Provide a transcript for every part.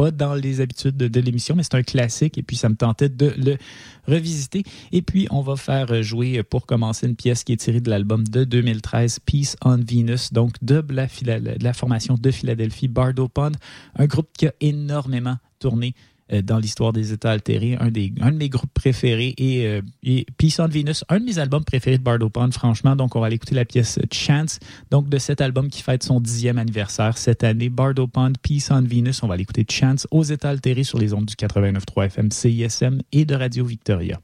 pas dans les habitudes de, l'émission, mais c'est un classique et puis ça me tentait de le revisiter. Et puis, on va faire jouer pour commencer une pièce qui est tirée de l'album de 2013, Peace on Venus, donc de la, de la formation de Philadelphie, Bardo Pond, un groupe qui a énormément tourné dans l'histoire des États altérés, un, des, un de mes groupes préférés et, euh, et, Peace on Venus, un de mes albums préférés de Bardo Pond, franchement. Donc, on va aller écouter la pièce Chance, donc de cet album qui fête son dixième anniversaire cette année. Bardo Pond, Peace on Venus, on va aller écouter Chance aux États altérés sur les ondes du 89.3 FM CISM et de Radio Victoria.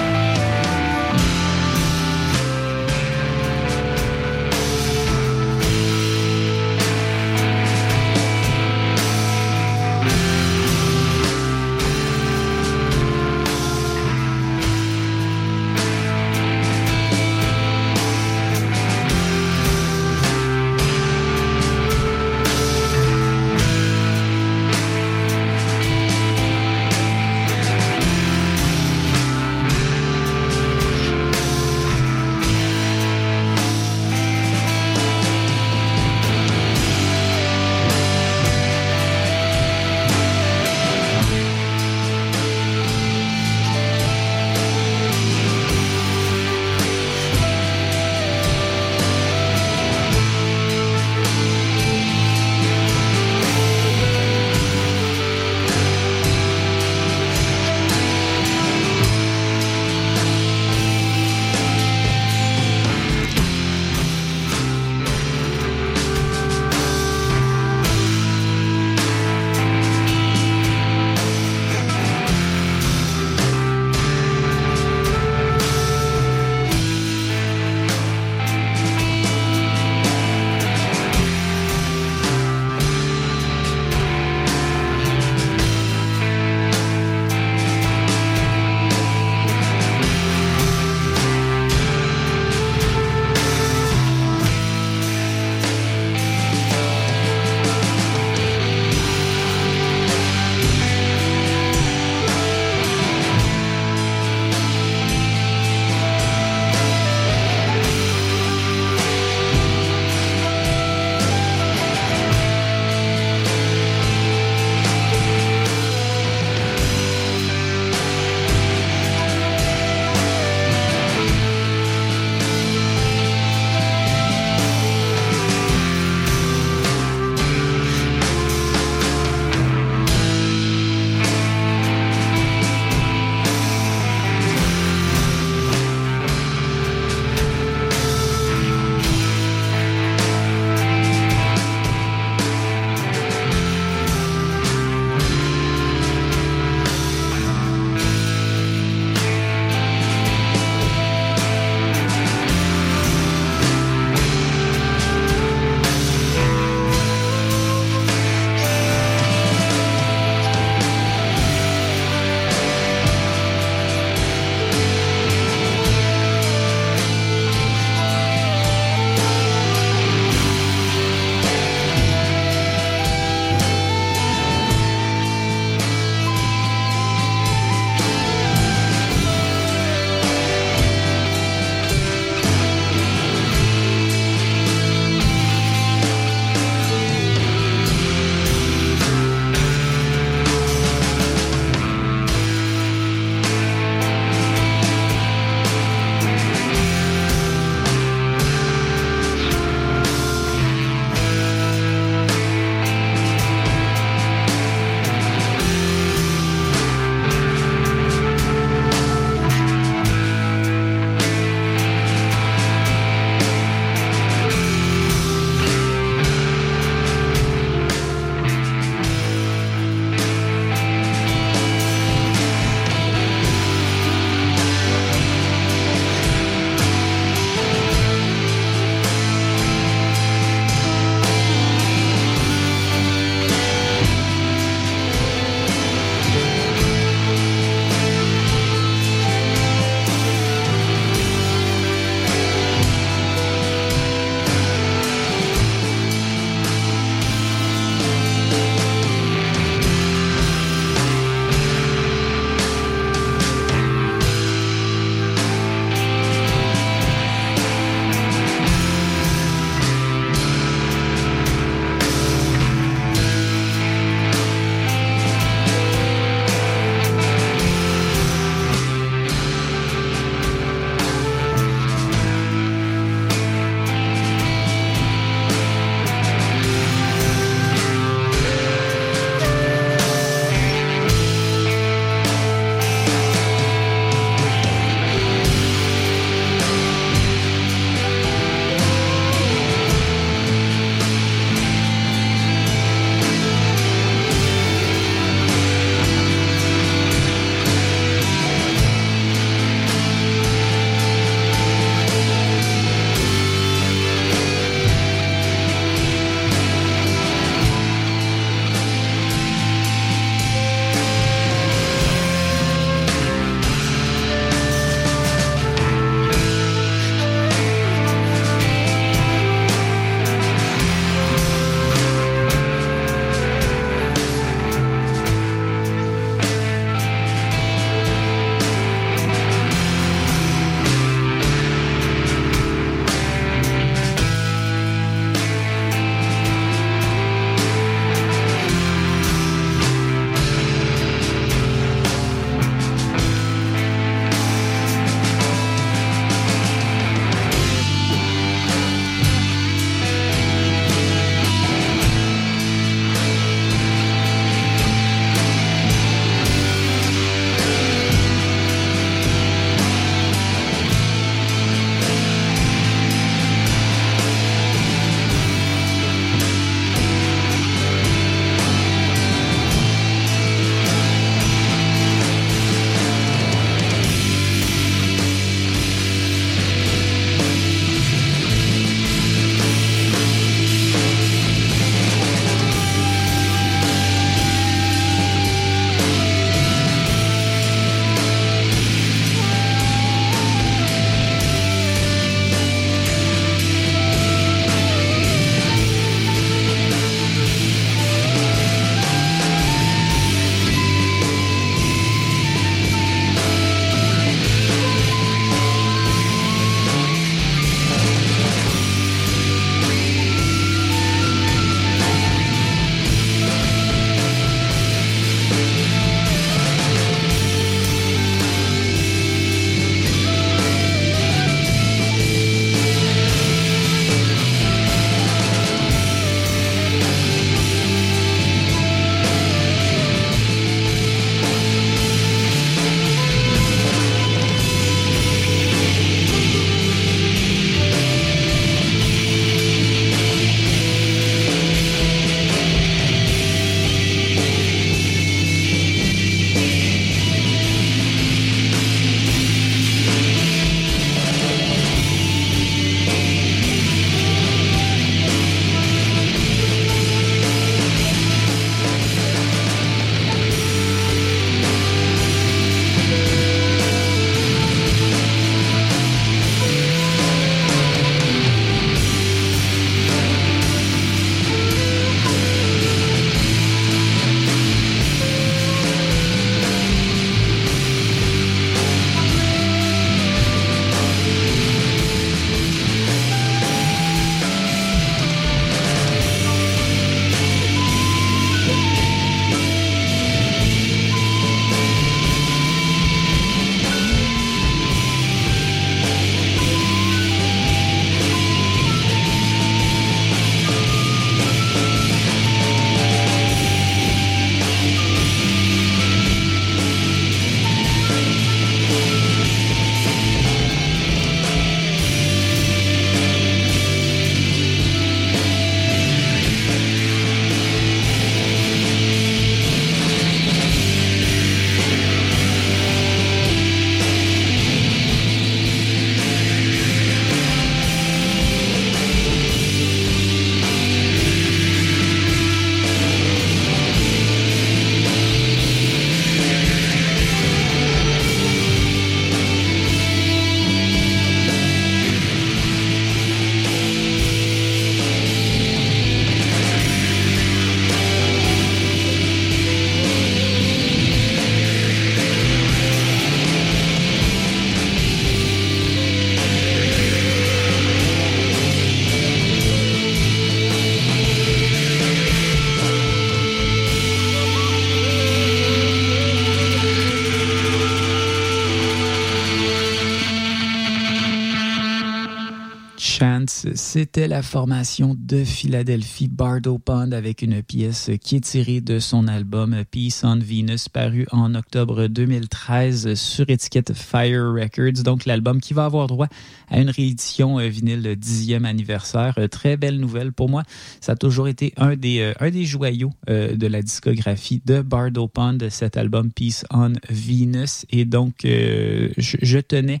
C'était la formation de Philadelphie Bardo Pond avec une pièce qui est tirée de son album Peace on Venus paru en octobre 2013 sur étiquette Fire Records. Donc l'album qui va avoir droit à une réédition euh, vinyle 10e anniversaire. Euh, très belle nouvelle pour moi. Ça a toujours été un des, euh, un des joyaux de la discographie de Bardo Pond, cet album Peace on Venus. Et donc je, je tenais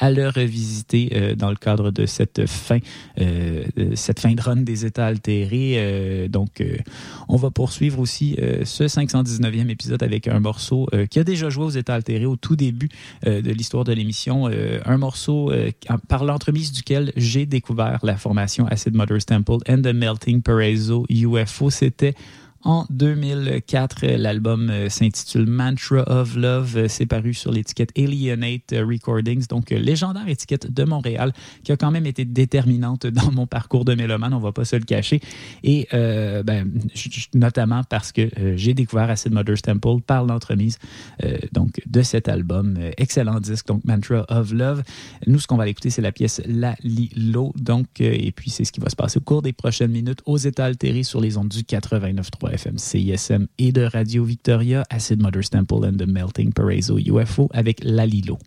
à le revisiter euh, dans le cadre de cette fin, euh, cette fin de run des états altérés. Euh, donc, on va poursuivre aussi ce 519e épisode avec un morceau qui a déjà joué aux états altérés au tout début de l'histoire de l'émission. un morceau par l'entremise duquel j'ai découvert la formation Acid Mother's Temple and the Melting Paraiso UFO. C'était en 2004, l'album euh, s'intitule Mantra of Love. Euh, c'est paru sur l'étiquette Alienate Recordings, donc euh, légendaire étiquette de Montréal, qui a quand même été déterminante dans mon parcours de mélomane, on va pas se le cacher. Et ben, notamment parce que j'ai découvert Acid Mother's Temple par l'entremise donc de cet album. excellent disque, donc Mantra of Love. Nous, ce qu'on va écouter, c'est la pièce La Lilo. Donc, et puis c'est ce qui va se passer au cours des prochaines minutes aux états altérés sur les ondes du 89.3 FM CISM et de Radio Victoria, Acid Mother's Temple and the Melting Paraiso UFO avec Lalilo.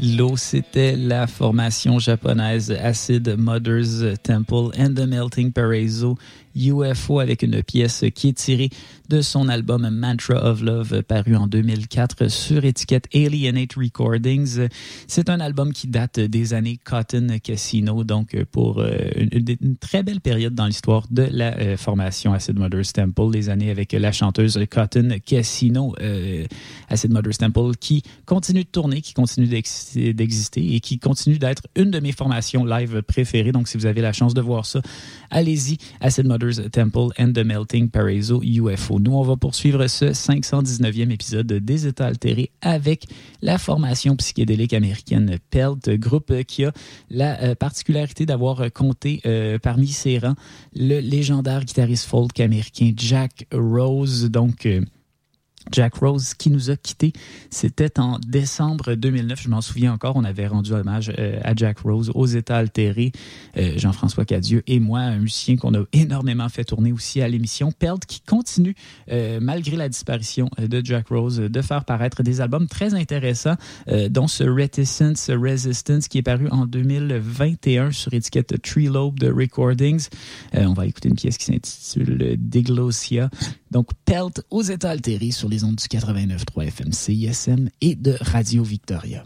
Lilo, c'était la formation japonaise Acid Mother's Temple and the Melting Paraiso UFO avec une pièce qui est tirée de son album Mantra of Love paru en 2004 sur étiquette Alienate Recordings. C'est un album qui date des années Cotton Casino, donc pour euh, une, très belle période dans l'histoire de la euh, formation Acid Mother's Temple, les années avec la chanteuse Cotton Casino, euh, Acid Mother's Temple, qui continue de tourner, qui continue d'exister et qui continue d'être une de mes formations live préférées. Donc si vous avez la chance de voir ça, allez-y, Acid Mother's Temple and the Melting Paraiso UFO. Nous, on va poursuivre ce 519e épisode des États altérés avec la formation psychédélique américaine PELT, groupe qui a la euh, particularité d'avoir compté euh, parmi ses rangs le légendaire guitariste folk américain Jack Rose. Donc, euh, Jack Rose qui nous a quittés. C'était en décembre 2009, je m'en souviens encore. On avait rendu hommage euh, à Jack Rose aux États altérés, euh, Jean-François Cadieux et moi, un musicien qu'on a énormément fait tourner aussi à l'émission. Pelt qui continue, euh, malgré la disparition de Jack Rose, de faire paraître des albums très intéressants, dont ce Reticence Resistance qui est paru en 2021 sur étiquette Tree Lobe de Recordings. on va écouter une pièce qui s'intitule Diglossia. Donc, Pelt aux États altérés sur les ondes du 89.3 FM CISM et de Radio Victoria.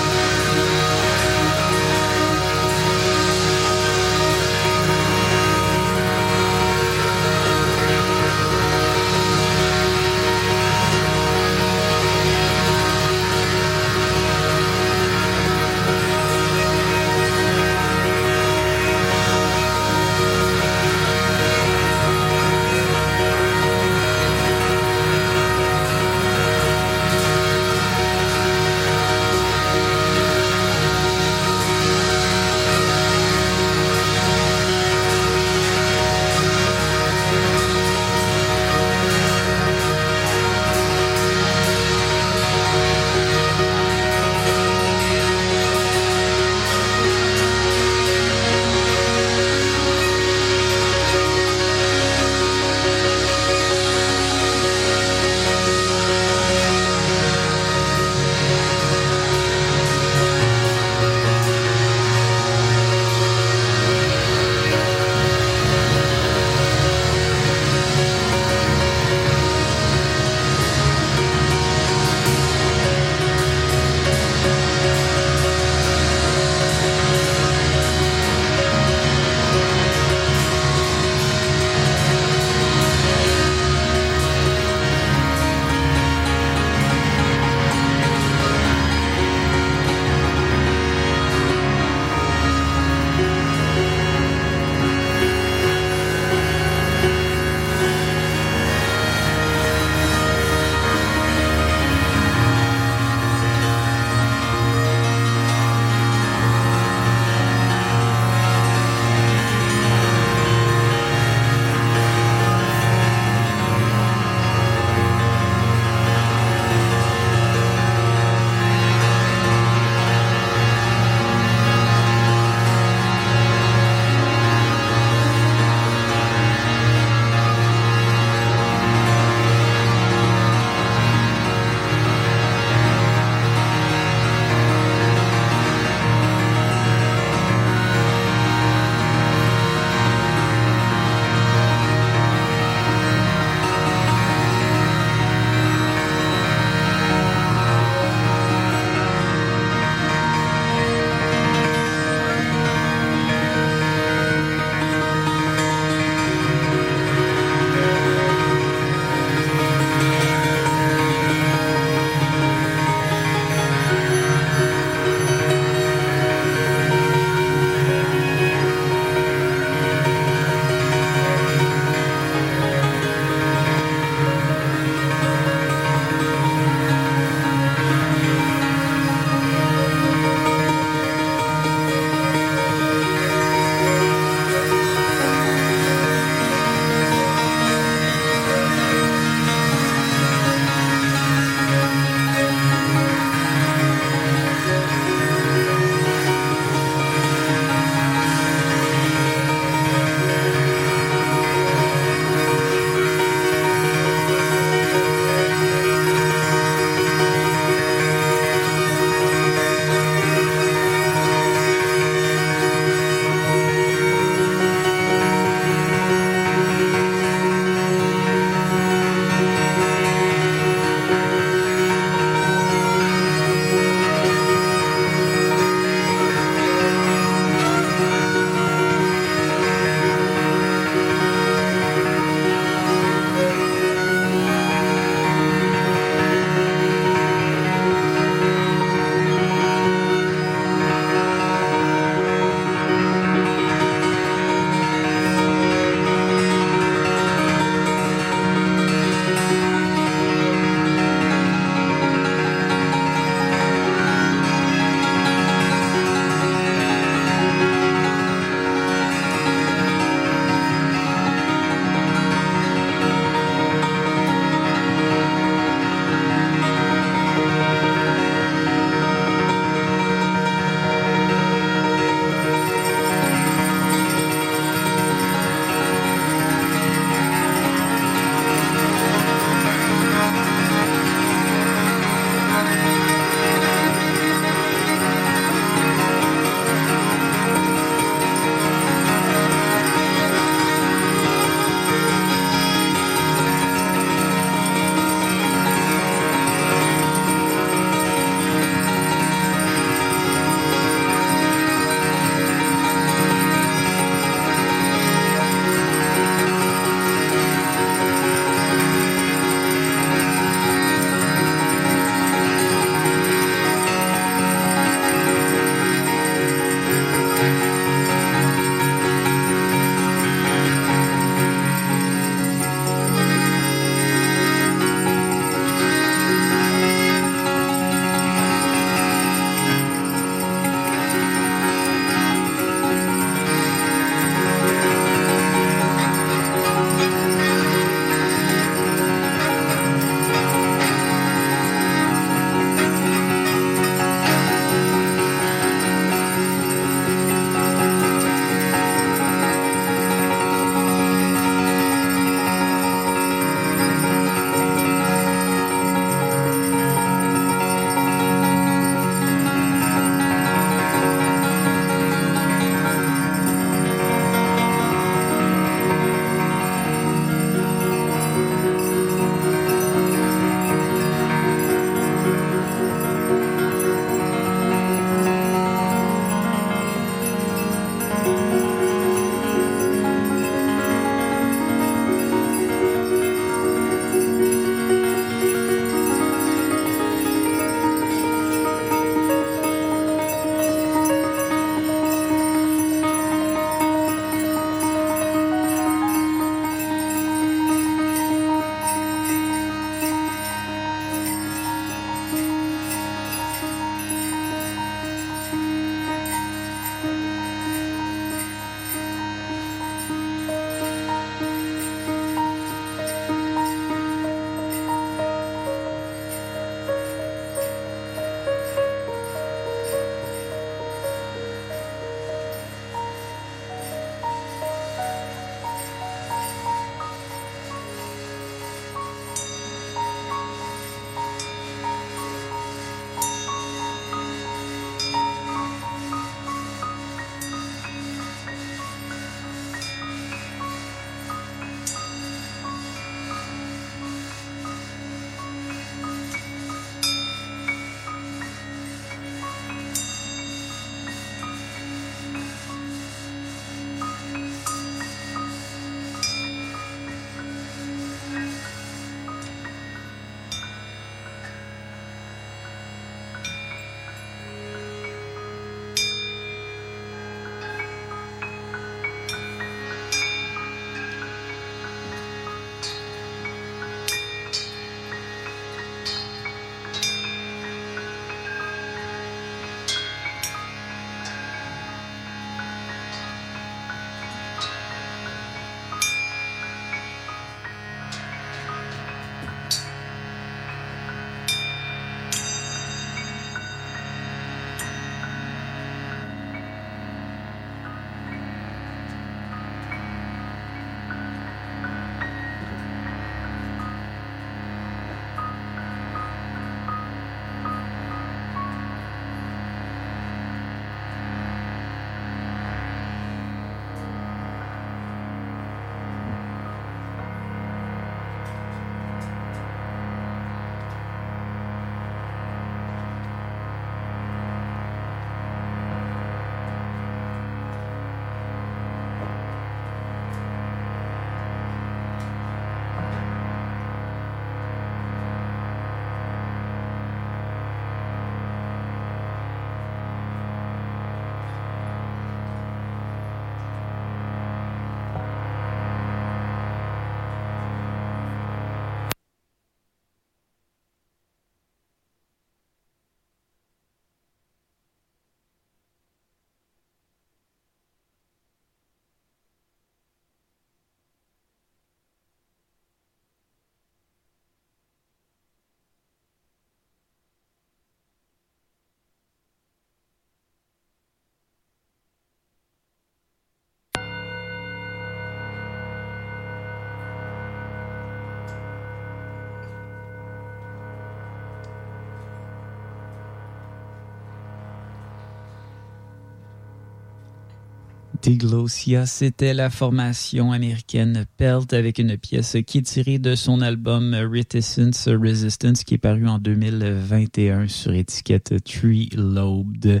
Diglosia, c'était la formation américaine Pelt avec une pièce qui est tirée de son album Reticence Resistance qui est paru en 2021 sur étiquette Tree Lobed.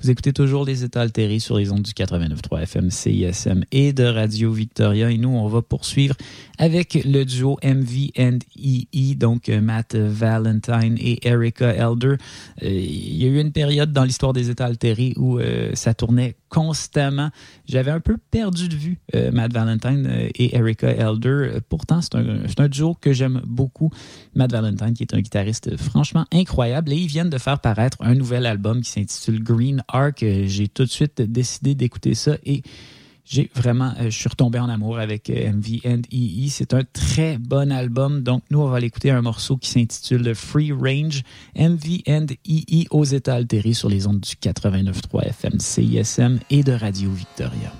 Vous écoutez toujours les états altérés sur les ondes du 89.3 FM CISM et de Radio Victoria et nous on va poursuivre avec le duo MV&EE, e, donc Matt Valentine et Erica Elder. Euh, il y a eu une période dans l'histoire des états altérés où euh, ça tournait constamment. J'avais un peu perdu de vue euh, Matt Valentine euh, et Erica Elder. Pourtant, c'est un, un, duo que j'aime beaucoup. Matt Valentine, qui est un guitariste franchement incroyable. Et ils viennent de faire paraître un nouvel album qui s'intitule Green Arc. Euh, j'ai tout de suite décidé d'écouter ça et j'ai vraiment, je suis retombé en amour avec MV&EE. C'est un très bon album. Donc, nous, on va aller écouter un morceau qui s'intitule Free Range MV&EE aux états altérés sur les ondes du 89.3 FM CISM et de Radio Victoria.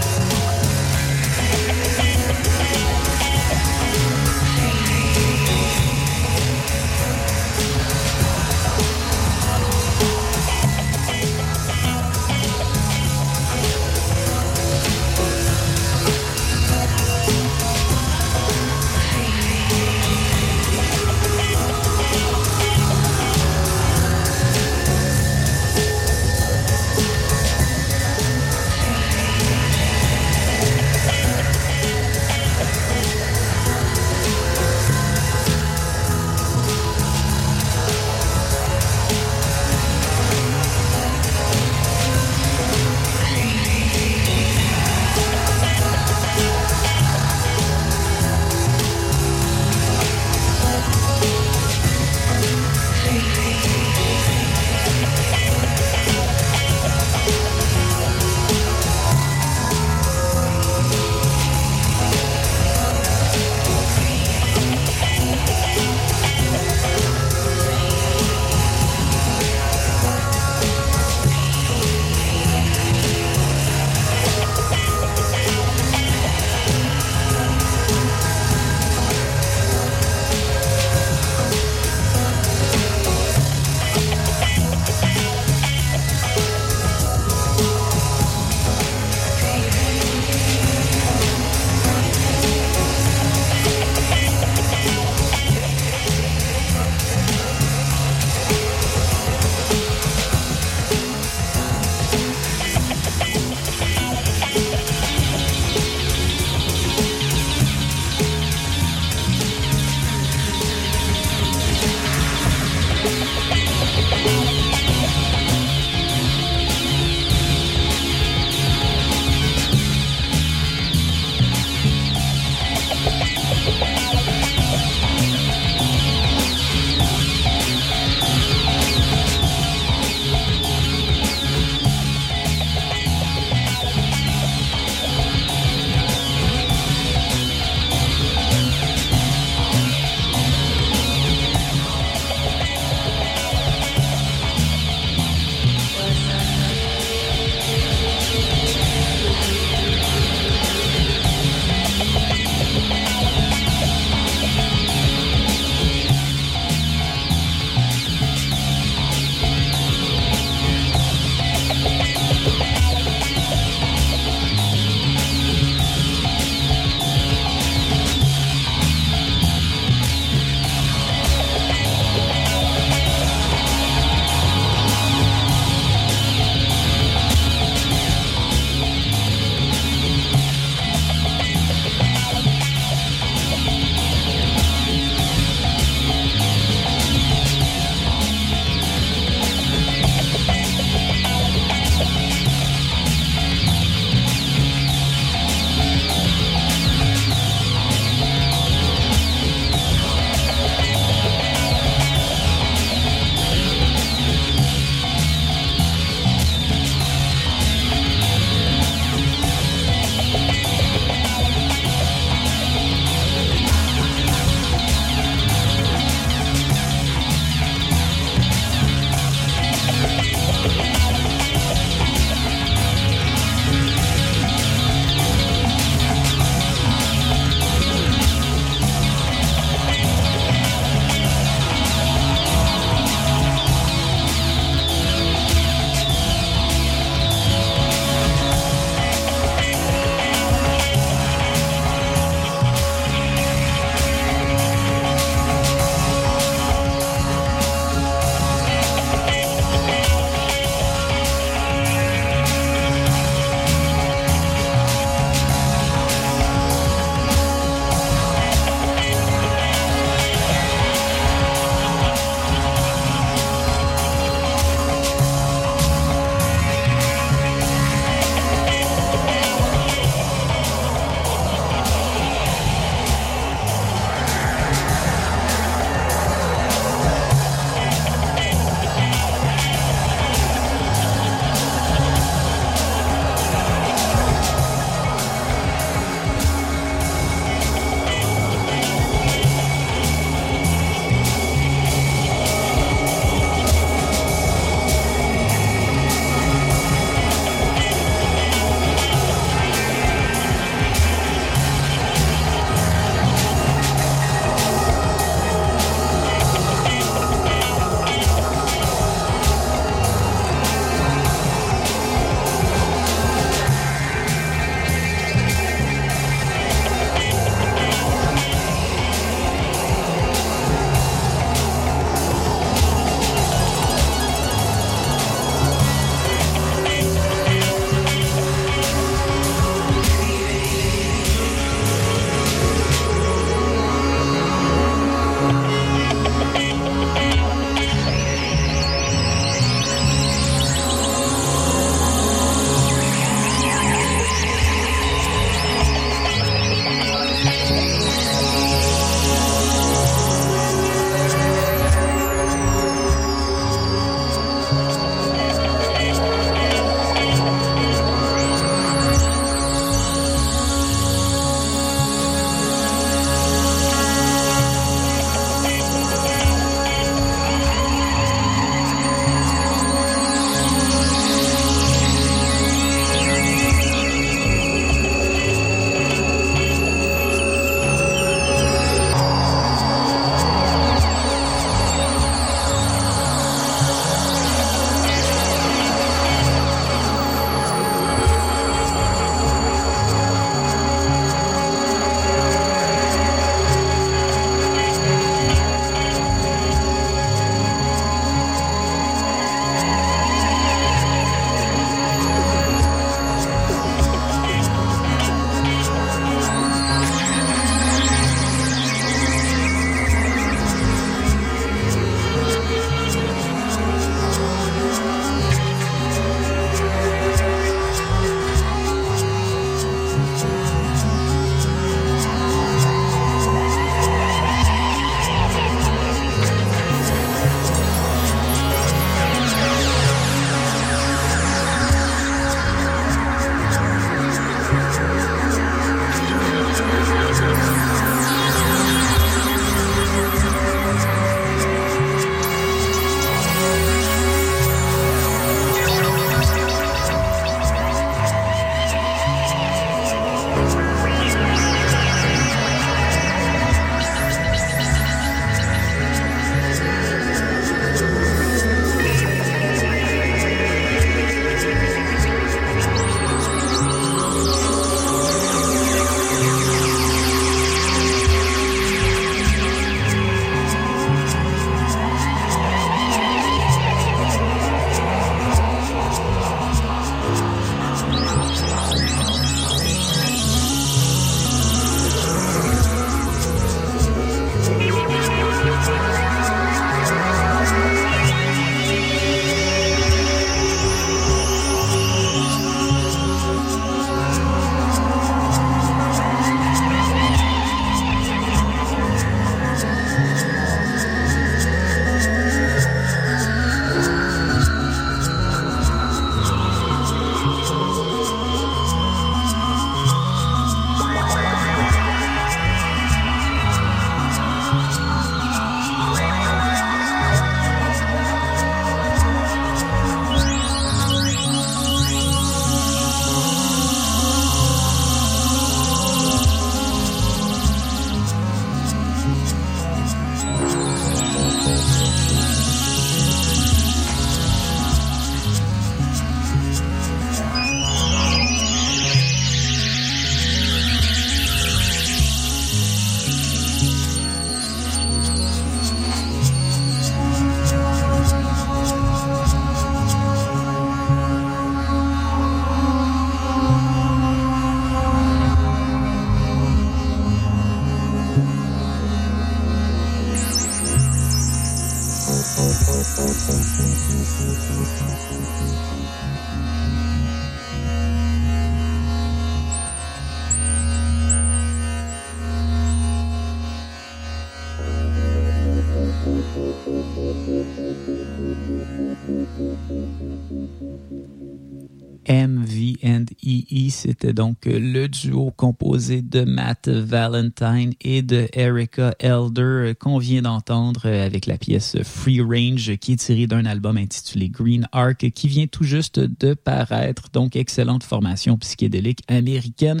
C'était donc le duo composé de Matt Valentine et de Erica Elder qu'on vient d'entendre avec la pièce Free Range qui est tirée d'un album intitulé Green Arc qui vient tout juste de paraître. Donc, excellente formation psychédélique américaine.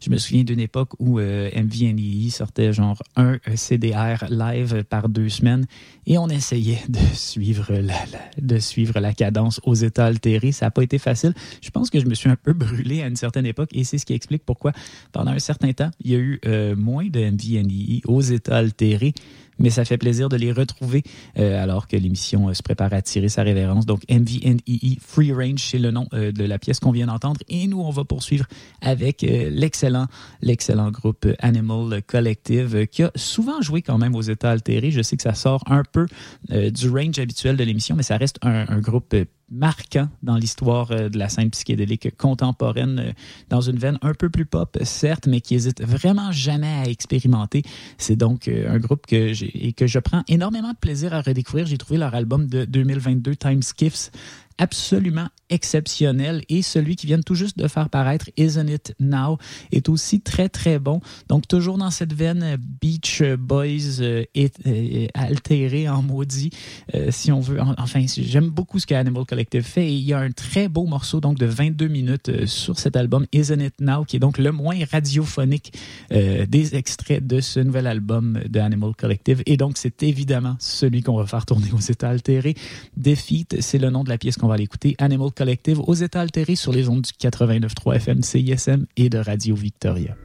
Je me souviens d'une époque où euh, MVNI sortait genre un CDR live par deux semaines et on essayait de suivre la, de suivre la cadence aux états altérés. Ça n'a pas été facile. Je pense que je me suis un peu brûlé à une certaine époque et c'est ce qui explique pourquoi pendant un certain temps, il y a eu euh, moins de MVNI aux états altérés mais ça fait plaisir de les retrouver euh, alors que l'émission euh, se prépare à tirer sa révérence. Donc, MVNEE Free Range, c'est le nom euh, de la pièce qu'on vient d'entendre. Et nous, on va poursuivre avec l'excellent, l'excellent groupe Animal Collective qui a souvent joué quand même aux états altérés. Je sais que ça sort un peu du range habituel de l'émission, mais ça reste un, un groupe marquant dans l'histoire euh, de la scène psychédélique contemporaine, euh, dans une veine un peu plus pop, certes, mais qui hésite vraiment jamais à expérimenter. C'est donc euh, un groupe que et que je prends énormément de plaisir à redécouvrir. J'ai trouvé leur album de 2022, Time Skiffs, absolument exceptionnel et celui qui vient tout juste de faire paraître Isn't It Now est aussi très très bon. Donc toujours dans cette veine Beach Boys euh, euh, altéré en maudit euh, si on veut. Enfin, j'aime beaucoup ce que Animal Collective fait et il y a un très beau morceau donc de 22 minutes sur cet album Isn't It Now qui est donc le moins radiophonique des extraits de ce nouvel album de Animal Collective et donc c'est évidemment celui qu'on va faire tourner aux états altérés. Defeat, c'est le nom de la pièce qu'on va l'écouter, Animal Collective, aux états altérés sur les ondes du 89.3 FM CISM et de Radio Victoria.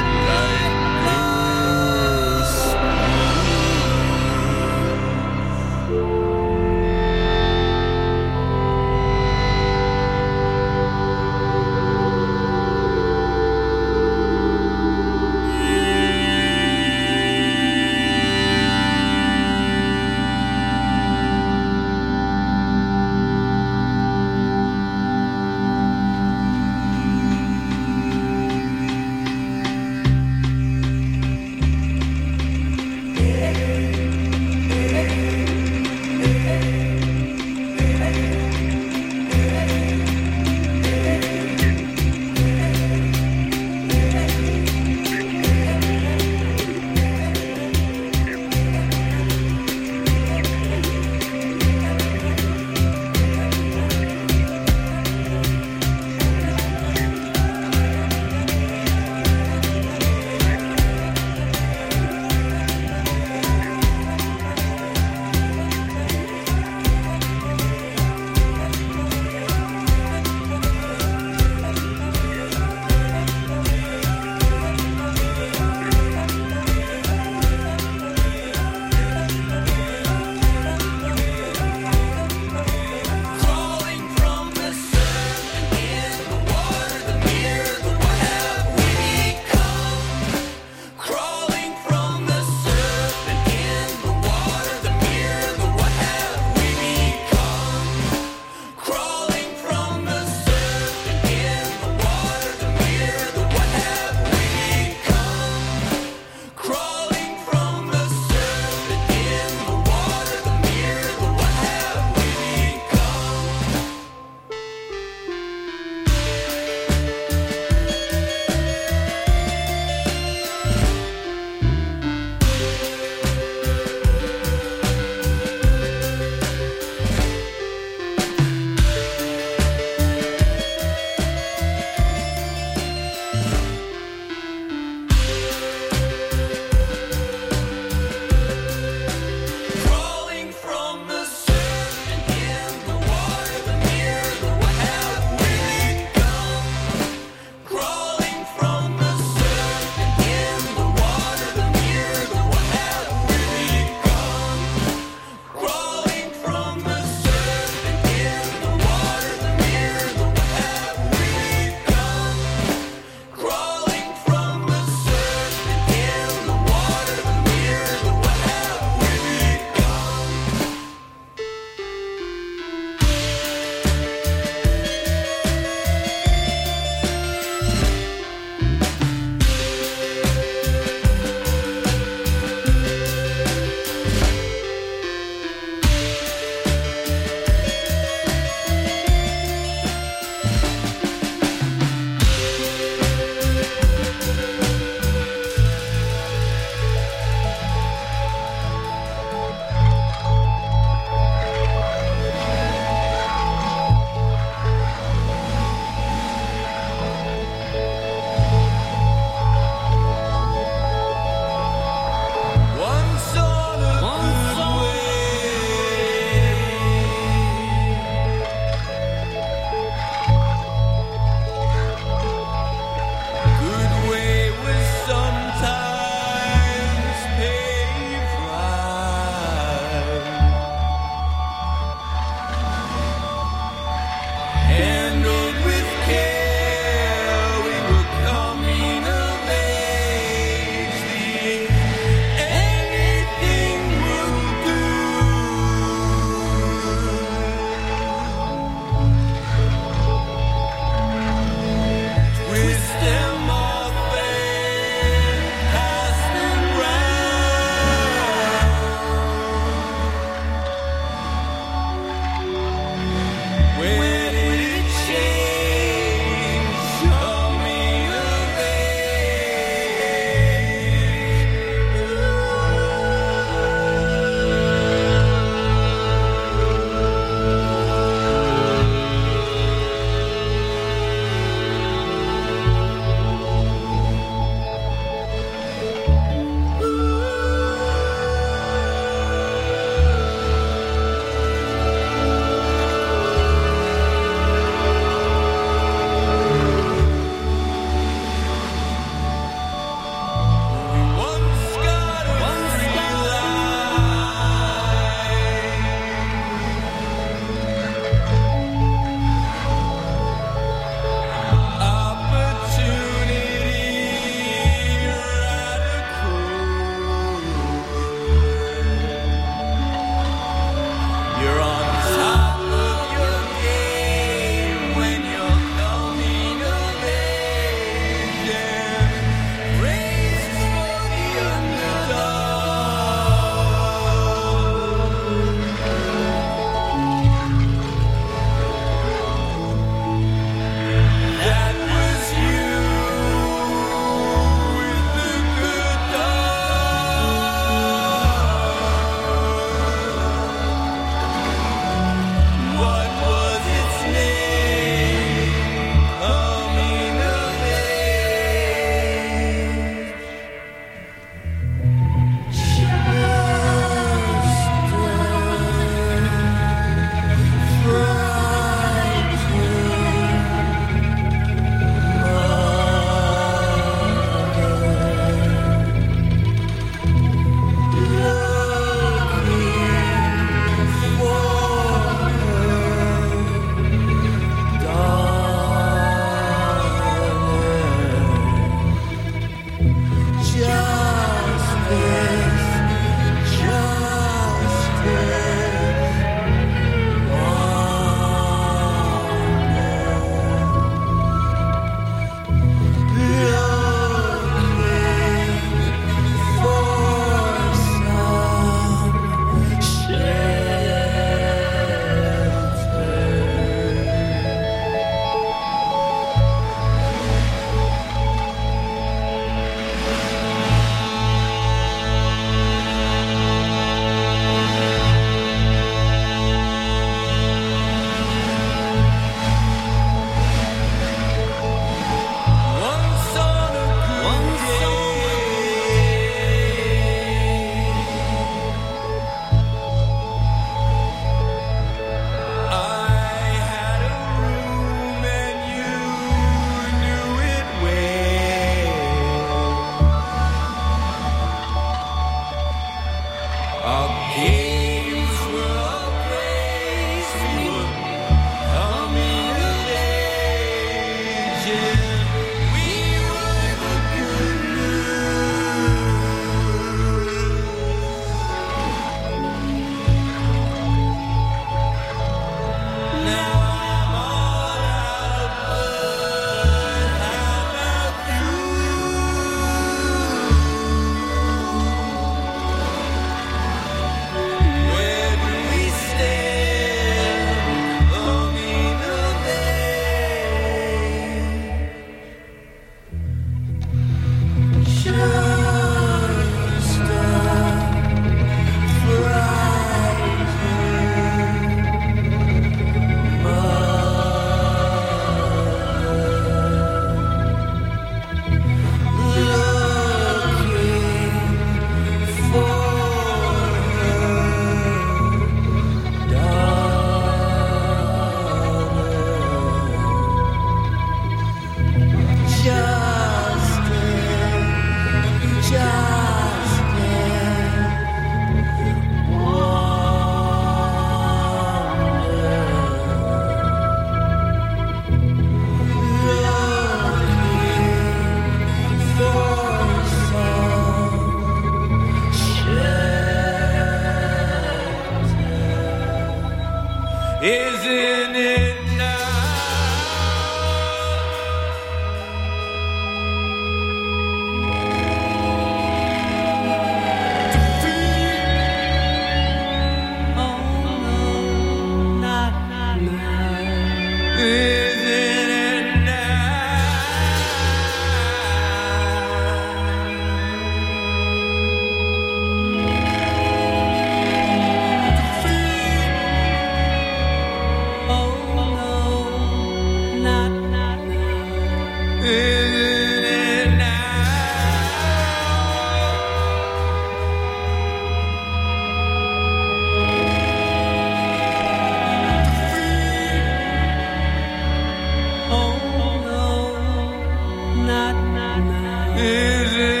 Is it?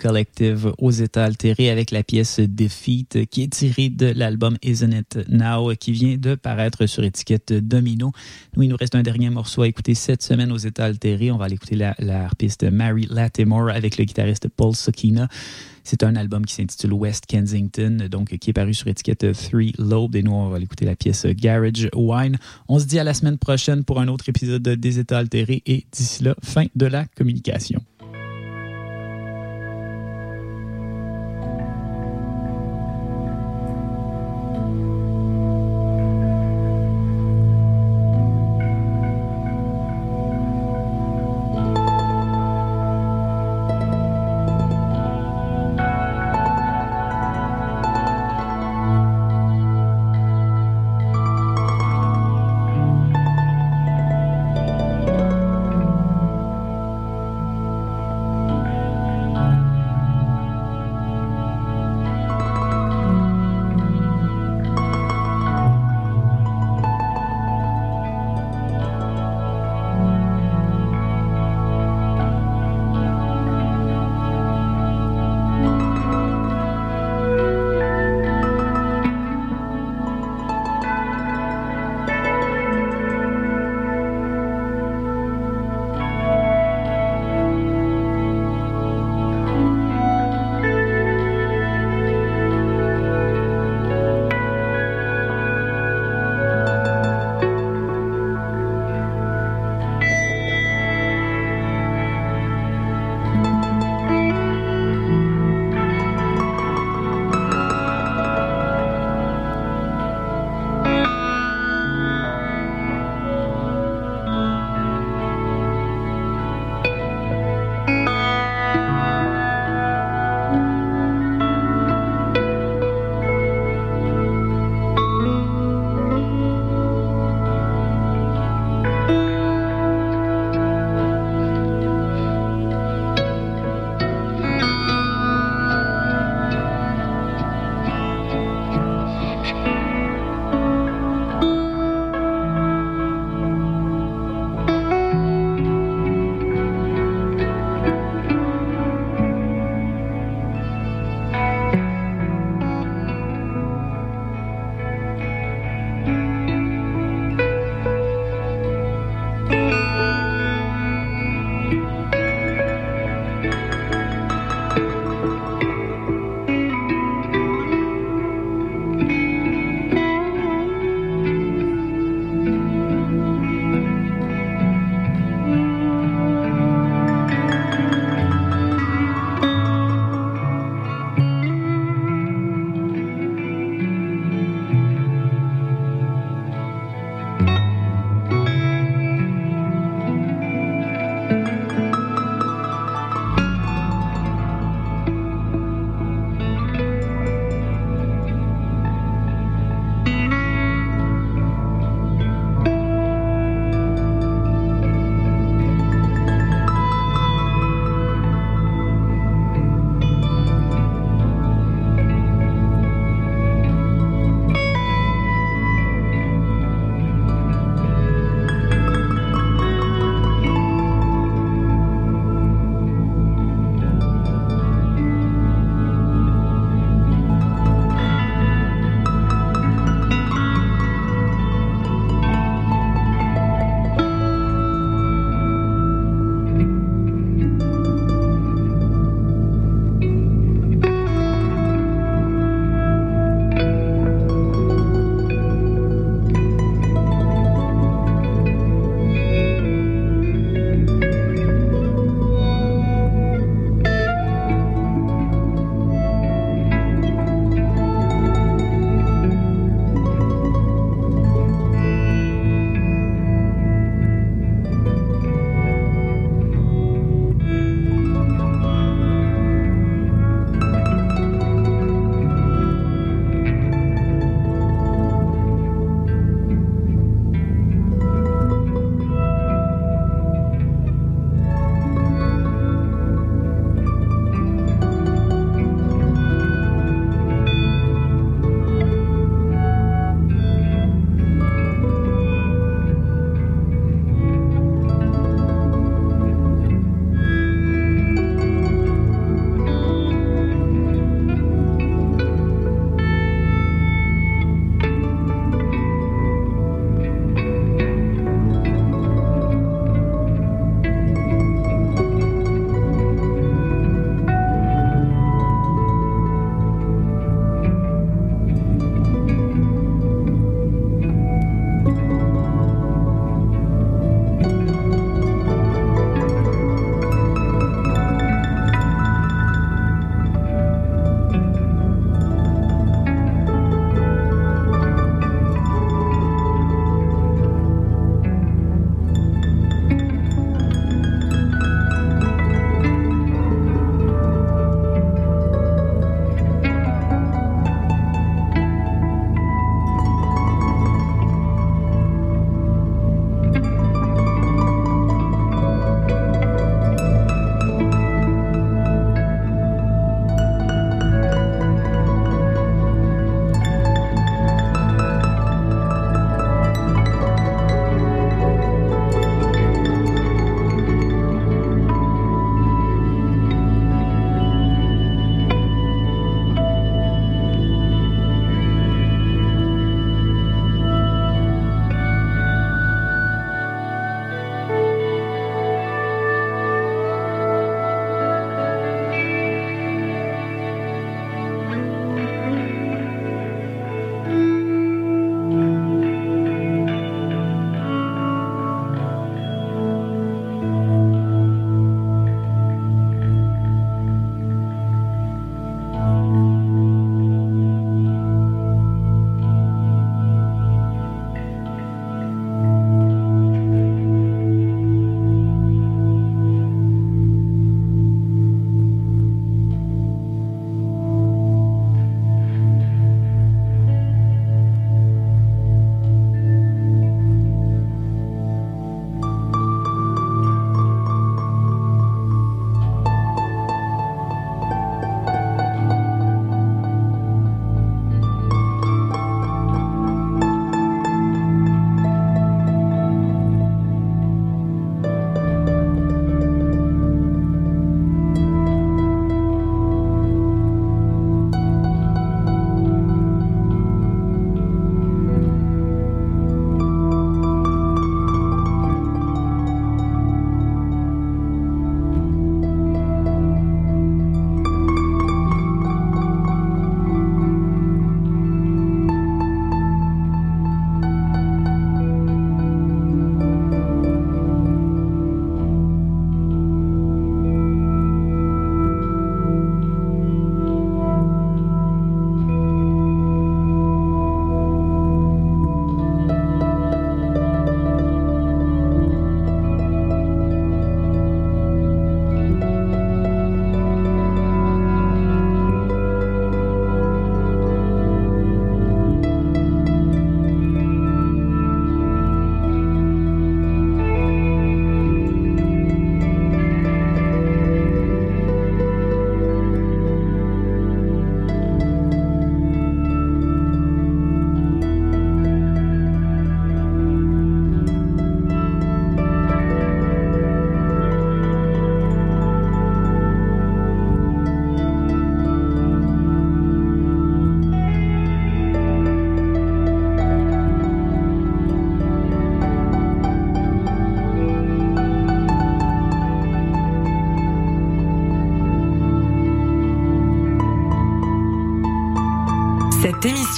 Collective aux états altérés avec la pièce Defeat qui est tirée de l'album Isn't It Now qui vient de paraître sur étiquette Domino. Nous, il nous reste un dernier morceau à écouter cette semaine aux états altérés. On va aller écouter la, harpiste Mary Latimore avec le guitariste Paul Sakina. C'est un album qui s'intitule West Kensington, donc qui est paru sur étiquette Three Lobe. Et nous, on va aller écouter la pièce Garage Wine. On se dit à la semaine prochaine pour un autre épisode des États altérés et d'ici là, fin de la communication.